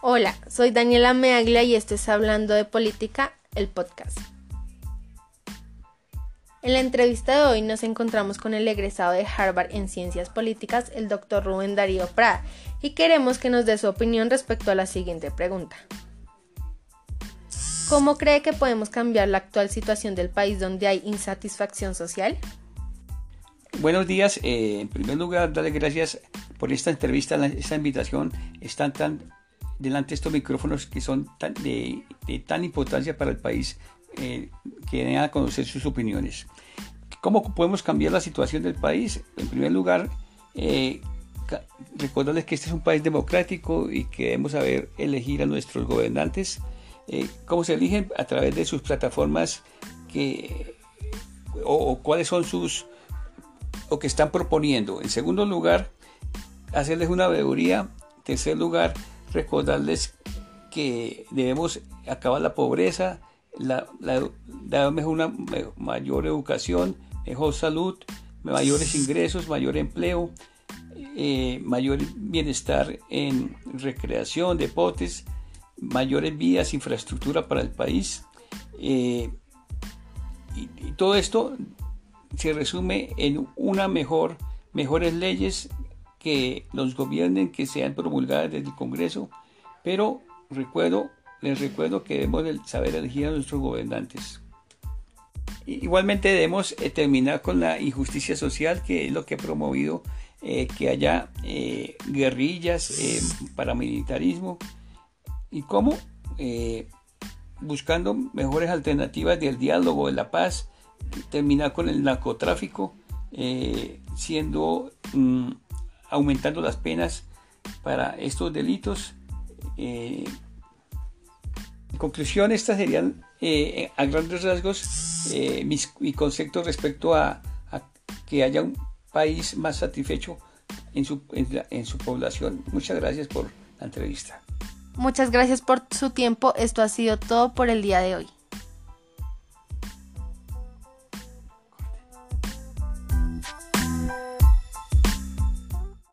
Hola, soy Daniela Meaglia y esto es Hablando de Política, el podcast. En la entrevista de hoy nos encontramos con el egresado de Harvard en Ciencias Políticas, el doctor Rubén Darío Prada, y queremos que nos dé su opinión respecto a la siguiente pregunta. ¿Cómo cree que podemos cambiar la actual situación del país donde hay insatisfacción social? Buenos días. Eh, en primer lugar, darle gracias por esta entrevista, esta invitación. Están tan delante de estos micrófonos que son tan, de, tan importancia para el país eh, que den a conocer sus opiniones. ¿Cómo podemos cambiar la situación del país? En primer lugar, eh, recordarles que este es un país democrático y que debemos saber elegir a nuestros gobernantes. Eh, ¿Cómo se eligen? A través de sus plataformas que, o cuáles son sus o que están proponiendo. En segundo lugar, hacerles una veeduría. En tercer lugar, recordarles que debemos acabar la pobreza, la, una mayor educación, mejor salud, mayores ingresos, mayor empleo, eh, mayor bienestar en recreación, deportes, mayores vías, infraestructura para el país. Eh, y, todo esto se resume en una mejor, mejores leyes que los gobiernen, que sean promulgadas desde el Congreso, pero recuerdo, les recuerdo que debemos saber elegir a nuestros gobernantes. Igualmente debemos eh, terminar con la injusticia social, que es lo que ha promovido eh, que haya eh, guerrillas, paramilitarismo. ¿Y cómo? buscando mejores alternativas del diálogo, de la paz, terminar con el narcotráfico, siendo mm, aumentando las penas para estos delitos. Eh, en conclusión, estas serían eh, a grandes rasgos mis, mi concepto respecto a, que haya un país más satisfecho en su, en su población. Muchas gracias por la entrevista. Muchas gracias por su tiempo. Esto ha sido todo por el día de hoy.